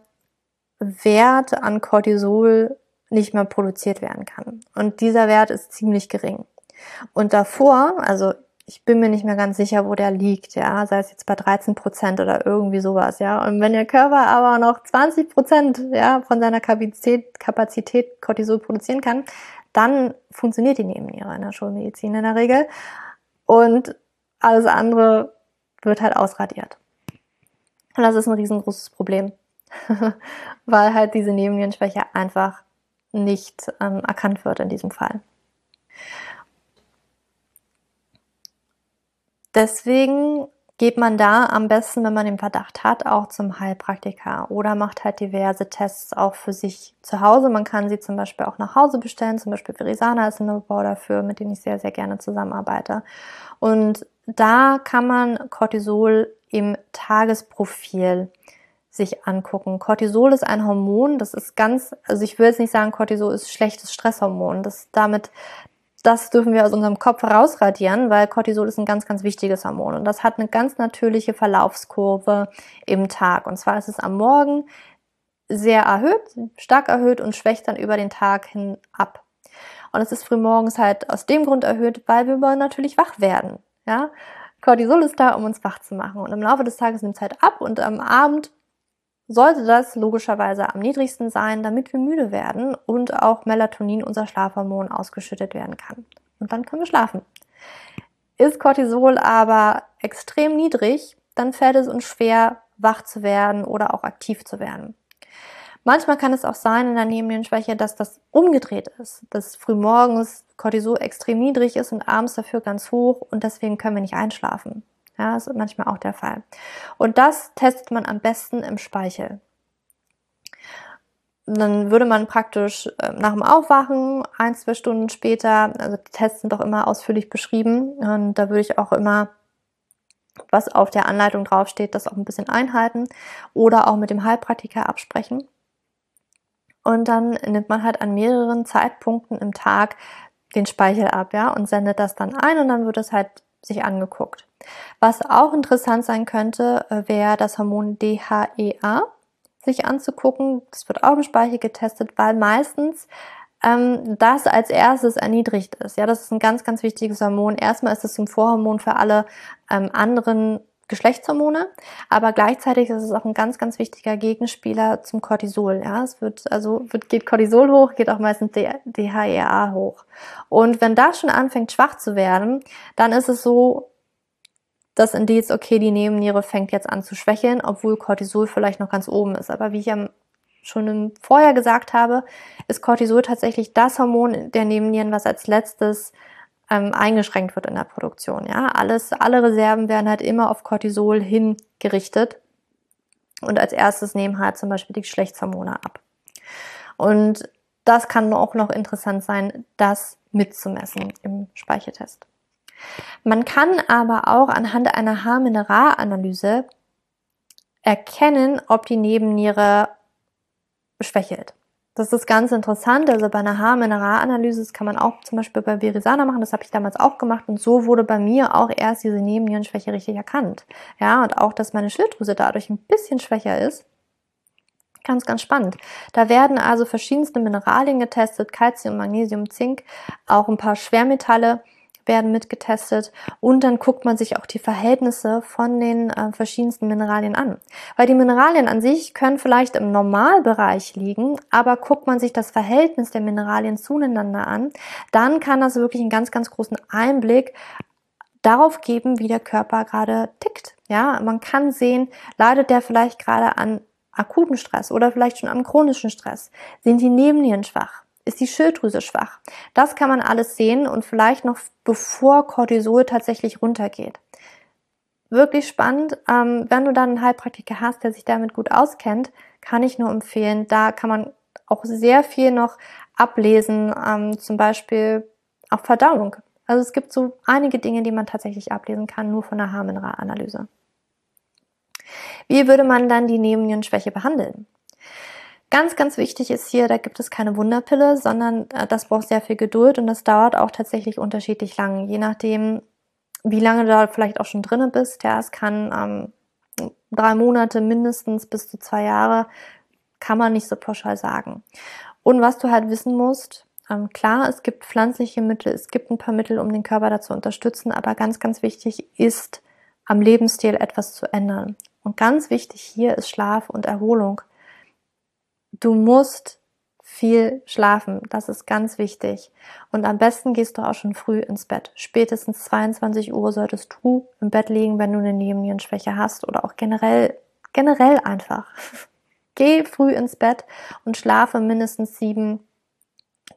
Wert an Cortisol nicht mehr produziert werden kann. Und dieser Wert ist ziemlich gering. Und davor, also ich bin mir nicht mehr ganz sicher, wo der liegt, ja, sei es jetzt bei 13 Prozent oder irgendwie sowas, ja. Und wenn der Körper aber noch 20 Prozent, ja, von seiner Kapazität, Kapazität Cortisol produzieren kann, dann funktioniert die Nebenniere in der Schulmedizin in der Regel. Und alles andere wird halt ausradiert. Und das ist ein riesengroßes Problem. weil halt diese Nebennierenschwäche einfach nicht ähm, erkannt wird in diesem Fall. Deswegen geht man da am besten, wenn man den Verdacht hat, auch zum Heilpraktiker oder macht halt diverse Tests auch für sich zu Hause. Man kann sie zum Beispiel auch nach Hause bestellen. Zum Beispiel Verisana ist ein Neubau dafür, mit dem ich sehr, sehr gerne zusammenarbeite. Und da kann man Cortisol im Tagesprofil sich angucken. Cortisol ist ein Hormon, das ist ganz, also ich will jetzt nicht sagen, Cortisol ist schlechtes Stresshormon. Das damit, das dürfen wir aus unserem Kopf rausradieren, weil Cortisol ist ein ganz, ganz wichtiges Hormon und das hat eine ganz natürliche Verlaufskurve im Tag. Und zwar ist es am Morgen sehr erhöht, stark erhöht und schwächt dann über den Tag hin ab. Und es ist frühmorgens halt aus dem Grund erhöht, weil wir natürlich wach werden. Ja, Cortisol ist da, um uns wach zu machen. Und im Laufe des Tages nimmt es halt ab und am Abend sollte das logischerweise am niedrigsten sein, damit wir müde werden und auch Melatonin, unser Schlafhormon, ausgeschüttet werden kann. Und dann können wir schlafen. Ist Cortisol aber extrem niedrig, dann fällt es uns schwer, wach zu werden oder auch aktiv zu werden. Manchmal kann es auch sein in der Nebennierenschwäche, dass das umgedreht ist, dass frühmorgens Cortisol extrem niedrig ist und abends dafür ganz hoch und deswegen können wir nicht einschlafen. Ja, das ist manchmal auch der Fall. Und das testet man am besten im Speichel. dann würde man praktisch äh, nach dem Aufwachen ein, zwei Stunden später, also die Tests sind doch immer ausführlich beschrieben und da würde ich auch immer was auf der Anleitung draufsteht, das auch ein bisschen einhalten oder auch mit dem Heilpraktiker absprechen. Und dann nimmt man halt an mehreren Zeitpunkten im Tag den Speichel ab, ja, und sendet das dann ein und dann wird es halt sich angeguckt. Was auch interessant sein könnte, äh, wäre das Hormon DHEA sich anzugucken. Das wird auch im Speichel getestet, weil meistens ähm, das als erstes erniedrigt ist. Ja, das ist ein ganz, ganz wichtiges Hormon. Erstmal ist es zum Vorhormon für alle ähm, anderen Geschlechtshormone, aber gleichzeitig ist es auch ein ganz, ganz wichtiger Gegenspieler zum Cortisol. Ja, es wird, also wird, geht Cortisol hoch, geht auch meistens DHEA hoch. Und wenn das schon anfängt schwach zu werden, dann ist es so, das Indiz, okay, die Nebenniere fängt jetzt an zu schwächeln, obwohl Cortisol vielleicht noch ganz oben ist. Aber wie ich ja schon vorher gesagt habe, ist Cortisol tatsächlich das Hormon der Nebennieren, was als letztes ähm, eingeschränkt wird in der Produktion. Ja, alles, alle Reserven werden halt immer auf Cortisol hingerichtet. Und als erstes nehmen halt zum Beispiel die Geschlechtshormone ab. Und das kann auch noch interessant sein, das mitzumessen im Speichertest. Man kann aber auch anhand einer Haarmineralanalyse erkennen, ob die Nebenniere schwächelt. Das ist ganz interessant. Also bei einer Haarmineralanalyse kann man auch zum Beispiel bei Verisana machen. Das habe ich damals auch gemacht. Und so wurde bei mir auch erst diese Nebennierenschwäche richtig erkannt. Ja, und auch, dass meine Schilddrüse dadurch ein bisschen schwächer ist. Ganz, ganz spannend. Da werden also verschiedenste Mineralien getestet, Calcium, Magnesium, Zink, auch ein paar Schwermetalle werden mitgetestet und dann guckt man sich auch die Verhältnisse von den äh, verschiedensten Mineralien an. Weil die Mineralien an sich können vielleicht im Normalbereich liegen, aber guckt man sich das Verhältnis der Mineralien zueinander an, dann kann das wirklich einen ganz, ganz großen Einblick darauf geben, wie der Körper gerade tickt. Ja, man kann sehen, leidet der vielleicht gerade an akuten Stress oder vielleicht schon am chronischen Stress? Sind die Nebennieren schwach? Ist die Schilddrüse schwach. Das kann man alles sehen und vielleicht noch bevor Cortisol tatsächlich runtergeht. Wirklich spannend. Ähm, wenn du dann einen Heilpraktiker hast, der sich damit gut auskennt, kann ich nur empfehlen. Da kann man auch sehr viel noch ablesen, ähm, zum Beispiel auch Verdauung. Also es gibt so einige Dinge, die man tatsächlich ablesen kann, nur von der Harnmineralanalyse. Wie würde man dann die Nebennierenschwäche behandeln? Ganz, ganz wichtig ist hier, da gibt es keine Wunderpille, sondern äh, das braucht sehr viel Geduld und das dauert auch tatsächlich unterschiedlich lang, je nachdem, wie lange du da vielleicht auch schon drinne bist. Ja, es kann ähm, drei Monate mindestens bis zu zwei Jahre, kann man nicht so pauschal sagen. Und was du halt wissen musst, ähm, klar, es gibt pflanzliche Mittel, es gibt ein paar Mittel, um den Körper dazu unterstützen, aber ganz, ganz wichtig ist, am Lebensstil etwas zu ändern. Und ganz wichtig hier ist Schlaf und Erholung. Du musst viel schlafen. Das ist ganz wichtig. Und am besten gehst du auch schon früh ins Bett. Spätestens 22 Uhr solltest du im Bett liegen, wenn du eine Nebennierenschwäche hast oder auch generell, generell einfach. Geh früh ins Bett und schlafe mindestens sieben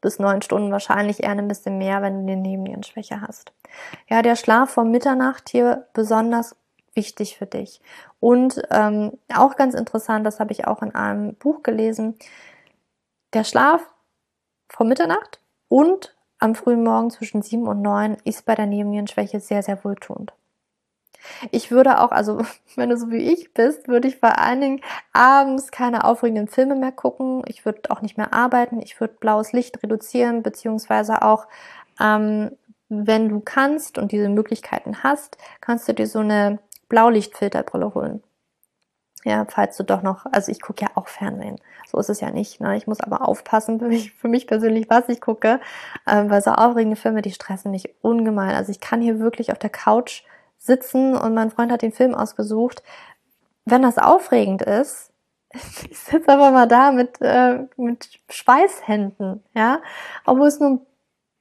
bis neun Stunden, wahrscheinlich eher ein bisschen mehr, wenn du eine Nebennierenschwäche hast. Ja, der Schlaf vor Mitternacht hier besonders wichtig für dich. Und ähm, auch ganz interessant, das habe ich auch in einem Buch gelesen, der Schlaf vor Mitternacht und am frühen Morgen zwischen sieben und neun ist bei der Nebennierenschwäche sehr, sehr wohltuend. Ich würde auch, also wenn du so wie ich bist, würde ich vor allen Dingen abends keine aufregenden Filme mehr gucken. Ich würde auch nicht mehr arbeiten. Ich würde blaues Licht reduzieren, beziehungsweise auch ähm, wenn du kannst und diese Möglichkeiten hast, kannst du dir so eine Blaulichtfilterbrille holen. Ja, falls du doch noch, also ich gucke ja auch Fernsehen. So ist es ja nicht. Ne? Ich muss aber aufpassen für mich, für mich persönlich, was ich gucke, ähm, weil so aufregende Filme, die stressen mich ungemein. Also ich kann hier wirklich auf der Couch sitzen und mein Freund hat den Film ausgesucht. Wenn das aufregend ist, ich sitze aber mal da mit, äh, mit Schweißhänden, ja, obwohl es nur ein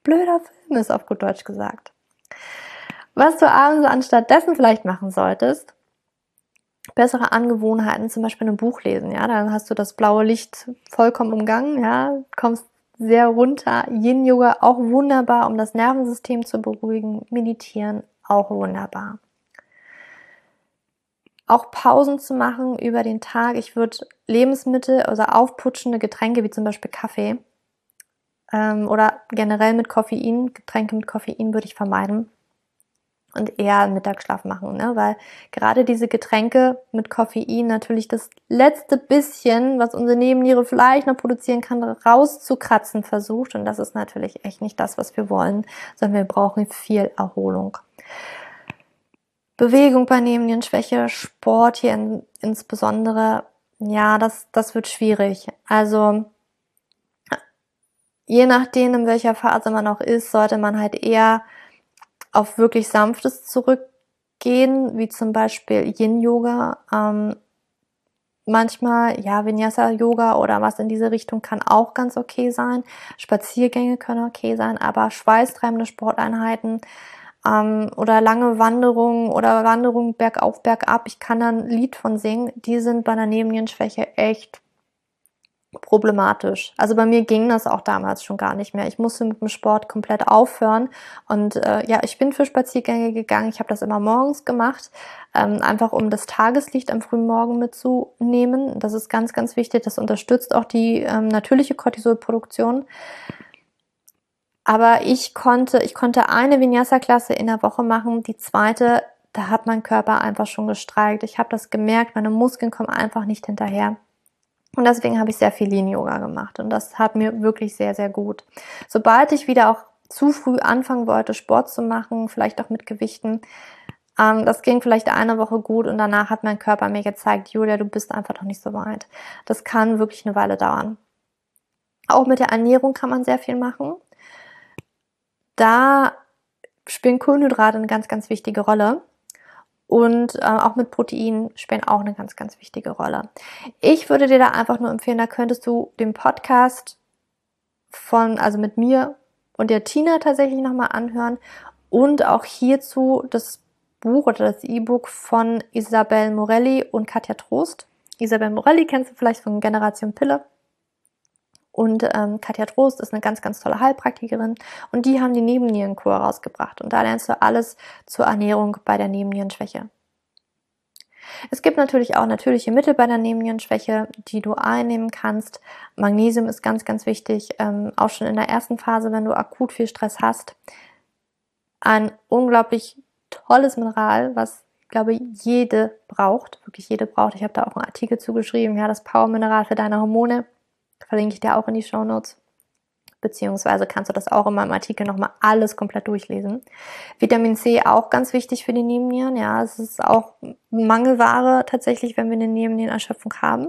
blöder Film ist, auf gut Deutsch gesagt. Was du abends anstatt dessen vielleicht machen solltest, bessere Angewohnheiten, zum Beispiel ein Buch lesen, ja, dann hast du das blaue Licht vollkommen umgangen, ja, kommst sehr runter. Yin Yoga auch wunderbar, um das Nervensystem zu beruhigen. Meditieren auch wunderbar. auch Pausen zu machen über den Tag. Ich würde Lebensmittel, also aufputschende Getränke wie zum Beispiel Kaffee ähm, oder generell mit Koffein, Getränke mit Koffein würde ich vermeiden und eher Mittagsschlaf machen, ne? weil gerade diese Getränke mit Koffein natürlich das letzte bisschen, was unsere Nebenniere vielleicht noch produzieren kann, rauszukratzen versucht und das ist natürlich echt nicht das, was wir wollen, sondern wir brauchen viel Erholung. Bewegung bei Nebennierenschwäche, Sport hier in, insbesondere, ja, das, das wird schwierig. Also je nachdem, in welcher Phase man auch ist, sollte man halt eher auf wirklich sanftes zurückgehen, wie zum Beispiel Yin-Yoga. Ähm, manchmal, ja, Vinyasa-Yoga oder was in diese Richtung kann auch ganz okay sein. Spaziergänge können okay sein, aber schweißtreibende Sporteinheiten ähm, oder lange Wanderungen oder Wanderungen bergauf, bergab, ich kann da ein Lied von singen, die sind bei einer Nebennierenschwäche echt problematisch. Also bei mir ging das auch damals schon gar nicht mehr. Ich musste mit dem Sport komplett aufhören und äh, ja, ich bin für Spaziergänge gegangen. Ich habe das immer morgens gemacht, ähm, einfach um das Tageslicht am frühen Morgen mitzunehmen. Das ist ganz, ganz wichtig. Das unterstützt auch die ähm, natürliche Cortisolproduktion. Aber ich konnte, ich konnte eine Vinyasa-Klasse in der Woche machen, die zweite, da hat mein Körper einfach schon gestreikt. Ich habe das gemerkt, meine Muskeln kommen einfach nicht hinterher. Und deswegen habe ich sehr viel Lean-Yoga gemacht und das hat mir wirklich sehr, sehr gut. Sobald ich wieder auch zu früh anfangen wollte, Sport zu machen, vielleicht auch mit Gewichten, ähm, das ging vielleicht eine Woche gut und danach hat mein Körper mir gezeigt, Julia, du bist einfach noch nicht so weit. Das kann wirklich eine Weile dauern. Auch mit der Ernährung kann man sehr viel machen. Da spielen Kohlenhydrate eine ganz, ganz wichtige Rolle und äh, auch mit Protein spielen auch eine ganz, ganz wichtige Rolle. Ich würde dir da einfach nur empfehlen, da könntest du den Podcast von, also mit mir und der Tina tatsächlich nochmal anhören und auch hierzu das Buch oder das E-Book von Isabel Morelli und Katja Trost. Isabel Morelli kennst du vielleicht von Generation Pille. Und ähm, Katja Trost ist eine ganz, ganz tolle Heilpraktikerin und die haben die Nebennierenkur rausgebracht. Und da lernst du alles zur Ernährung bei der Nebennierenschwäche. Es gibt natürlich auch natürliche Mittel bei der Nebennierenschwäche, die du einnehmen kannst. Magnesium ist ganz, ganz wichtig, ähm, auch schon in der ersten Phase, wenn du akut viel Stress hast. Ein unglaublich tolles Mineral, was ich glaube jede braucht, wirklich jede braucht. Ich habe da auch einen Artikel zugeschrieben, ja, das Power-Mineral für deine Hormone verlinke ich dir auch in die Show Notes. Beziehungsweise kannst du das auch in meinem Artikel nochmal alles komplett durchlesen. Vitamin C auch ganz wichtig für die Nebennieren. Ja, es ist auch Mangelware tatsächlich, wenn wir eine Nebennierenerschöpfung haben.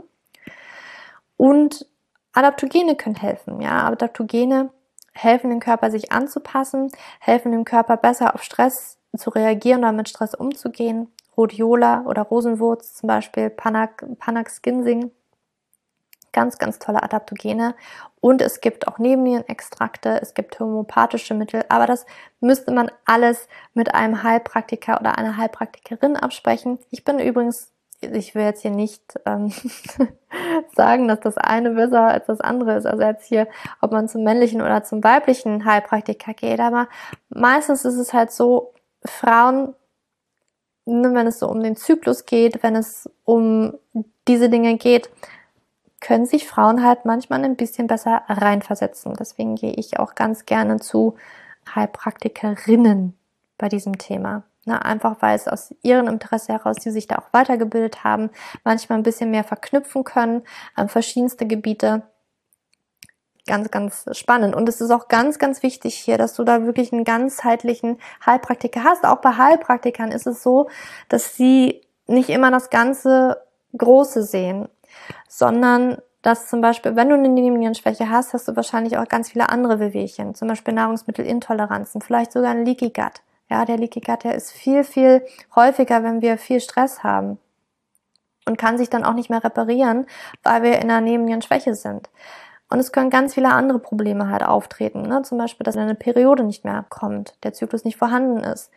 Und Adaptogene können helfen. Ja, Adaptogene helfen dem Körper sich anzupassen, helfen dem Körper besser auf Stress zu reagieren oder mit Stress umzugehen. Rhodiola oder Rosenwurz zum Beispiel, Panax, Panax Ginseng ganz, ganz tolle Adaptogene. Und es gibt auch Nebennierenextrakte, es gibt homöopathische Mittel, aber das müsste man alles mit einem Heilpraktiker oder einer Heilpraktikerin absprechen. Ich bin übrigens, ich will jetzt hier nicht ähm, sagen, dass das eine besser als das andere ist. Also jetzt hier, ob man zum männlichen oder zum weiblichen Heilpraktiker geht, aber meistens ist es halt so, Frauen ne, wenn es so um den Zyklus geht, wenn es um diese Dinge geht, können sich Frauen halt manchmal ein bisschen besser reinversetzen. Deswegen gehe ich auch ganz gerne zu Heilpraktikerinnen bei diesem Thema. Ne, einfach weil es aus ihrem Interesse heraus, die sich da auch weitergebildet haben, manchmal ein bisschen mehr verknüpfen können an verschiedenste Gebiete. Ganz, ganz spannend. Und es ist auch ganz, ganz wichtig hier, dass du da wirklich einen ganzheitlichen Heilpraktiker hast. Auch bei Heilpraktikern ist es so, dass sie nicht immer das ganze Große sehen sondern dass zum Beispiel, wenn du eine Nebennierenschwäche hast, hast du wahrscheinlich auch ganz viele andere Wehwehchen, zum Beispiel Nahrungsmittelintoleranzen, vielleicht sogar ein Leaky Gut. Ja, der Leaky Gut, der ist viel, viel häufiger, wenn wir viel Stress haben und kann sich dann auch nicht mehr reparieren, weil wir in einer Nebennierenschwäche sind. Und es können ganz viele andere Probleme halt auftreten, ne? zum Beispiel, dass eine Periode nicht mehr kommt, der Zyklus nicht vorhanden ist.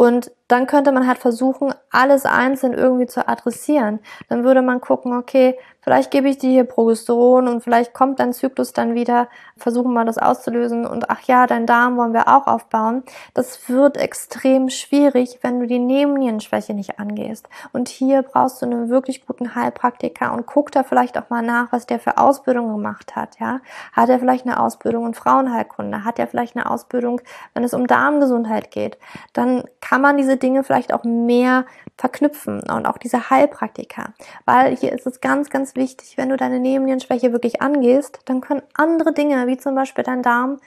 Und dann könnte man halt versuchen, alles einzeln irgendwie zu adressieren. Dann würde man gucken, okay, vielleicht gebe ich dir hier Progesteron und vielleicht kommt dein Zyklus dann wieder, versuchen wir das auszulösen und ach ja, dein Darm wollen wir auch aufbauen. Das wird extrem schwierig, wenn du die Nebennierenschwäche nicht angehst. Und hier brauchst du einen wirklich guten Heilpraktiker und guck da vielleicht auch mal nach, was der für Ausbildung gemacht hat, ja. Hat er vielleicht eine Ausbildung in Frauenheilkunde? Hat er vielleicht eine Ausbildung, wenn es um Darmgesundheit geht? Dann kann man diese Dinge vielleicht auch mehr verknüpfen und auch diese Heilpraktiker. Weil hier ist es ganz, ganz wichtig, wenn du deine Nebennierenschwäche wirklich angehst, dann können andere Dinge, wie zum Beispiel dein Darm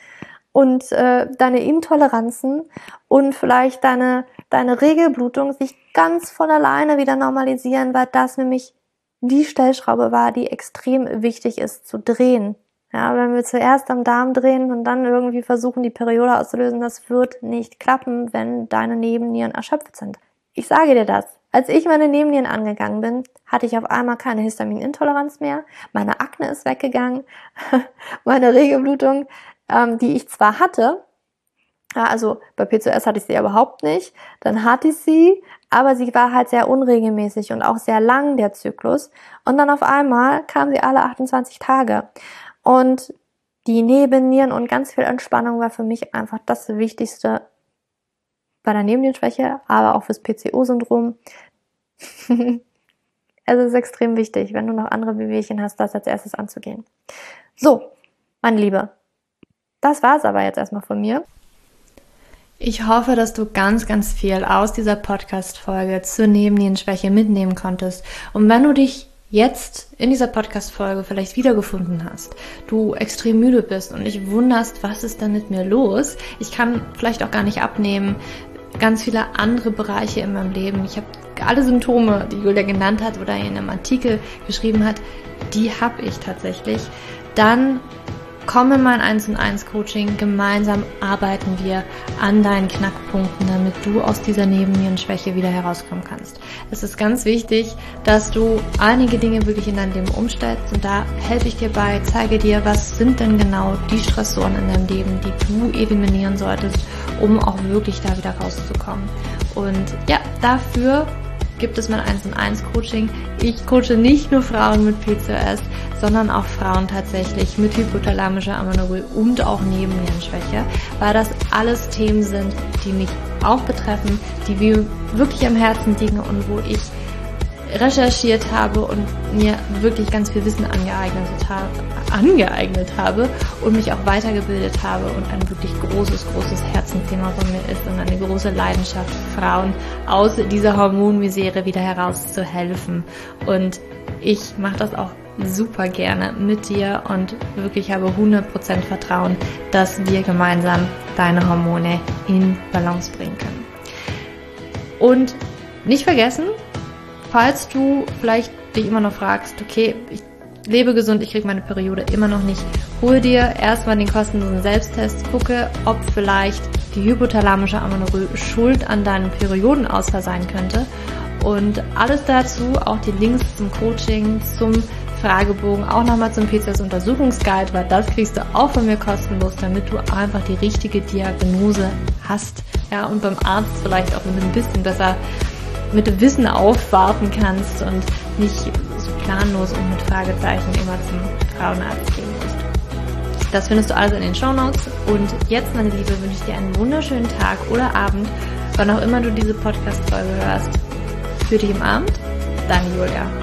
und äh, deine Intoleranzen und vielleicht deine, deine Regelblutung sich ganz von alleine wieder normalisieren, weil das nämlich die Stellschraube war, die extrem wichtig ist zu drehen. Ja, wenn wir zuerst am Darm drehen und dann irgendwie versuchen, die Periode auszulösen, das wird nicht klappen, wenn deine Nebennieren erschöpft sind. Ich sage dir das. Als ich meine Nebennieren angegangen bin, hatte ich auf einmal keine Histaminintoleranz mehr. Meine Akne ist weggegangen. meine Regelblutung, ähm, die ich zwar hatte, ja, also bei PCOS hatte ich sie überhaupt nicht. Dann hatte ich sie, aber sie war halt sehr unregelmäßig und auch sehr lang, der Zyklus. Und dann auf einmal kam sie alle 28 Tage. Und die Nebennieren und ganz viel Entspannung war für mich einfach das Wichtigste bei der Nebennierenschwäche, aber auch fürs PCO-Syndrom. es ist extrem wichtig, wenn du noch andere Wehwehchen hast, das als erstes anzugehen. So, meine Liebe, das war's aber jetzt erstmal von mir. Ich hoffe, dass du ganz, ganz viel aus dieser Podcast-Folge zur Nebennierenschwäche mitnehmen konntest. Und wenn du dich jetzt in dieser Podcast-Folge vielleicht wiedergefunden hast, du extrem müde bist und dich wunderst, was ist denn mit mir los? Ich kann vielleicht auch gar nicht abnehmen, ganz viele andere Bereiche in meinem Leben. Ich habe alle Symptome, die Julia genannt hat oder in einem Artikel geschrieben hat, die habe ich tatsächlich. Dann komm in mein 1 und 1 Coaching. Gemeinsam arbeiten wir an deinen Knackpunkten, damit du aus dieser Nebennierenschwäche wieder herauskommen kannst. Es ist ganz wichtig, dass du einige Dinge wirklich in deinem Leben umstellst und da helfe ich dir bei, zeige dir, was sind denn genau die Stressoren in deinem Leben, die du eliminieren solltest, um auch wirklich da wieder rauszukommen. Und ja, dafür gibt es mein 1 und 1 Coaching. Ich coache nicht nur Frauen mit PCOS, sondern auch Frauen tatsächlich mit hypothalamischer Amenorrhoe und auch Nebennierenschwäche, weil das alles Themen sind, die mich auch betreffen, die mir wirklich am Herzen liegen und wo ich recherchiert habe und mir wirklich ganz viel Wissen angeeignet habe, angeeignet habe und mich auch weitergebildet habe und ein wirklich großes, großes Herzensthema von mir ist und eine große Leidenschaft, Frauen aus dieser Hormonmisere wieder herauszuhelfen. Und ich mache das auch super gerne mit dir und wirklich habe 100% Vertrauen, dass wir gemeinsam deine Hormone in Balance bringen können. Und nicht vergessen, falls du vielleicht dich immer noch fragst, okay, ich lebe gesund, ich kriege meine Periode immer noch nicht, hol dir erstmal den kostenlosen Selbsttest, gucke, ob vielleicht die hypothalamische Amenorrhoe schuld an deinem Periodenausfall sein könnte. Und alles dazu, auch die Links zum Coaching, zum Fragebogen, auch nochmal zum PCS-Untersuchungsguide, weil das kriegst du auch von mir kostenlos, damit du einfach die richtige Diagnose hast. Ja, und beim Arzt vielleicht auch mit ein bisschen besser mit Wissen aufwarten kannst und nicht so planlos und mit Fragezeichen immer zum Frauenarzt gehen musst. Das findest du also in den Show Notes. Und jetzt, meine Liebe, wünsche ich dir einen wunderschönen Tag oder Abend, wann auch immer du diese Podcast-Folge hörst. Für dich im Abend, deine Julia.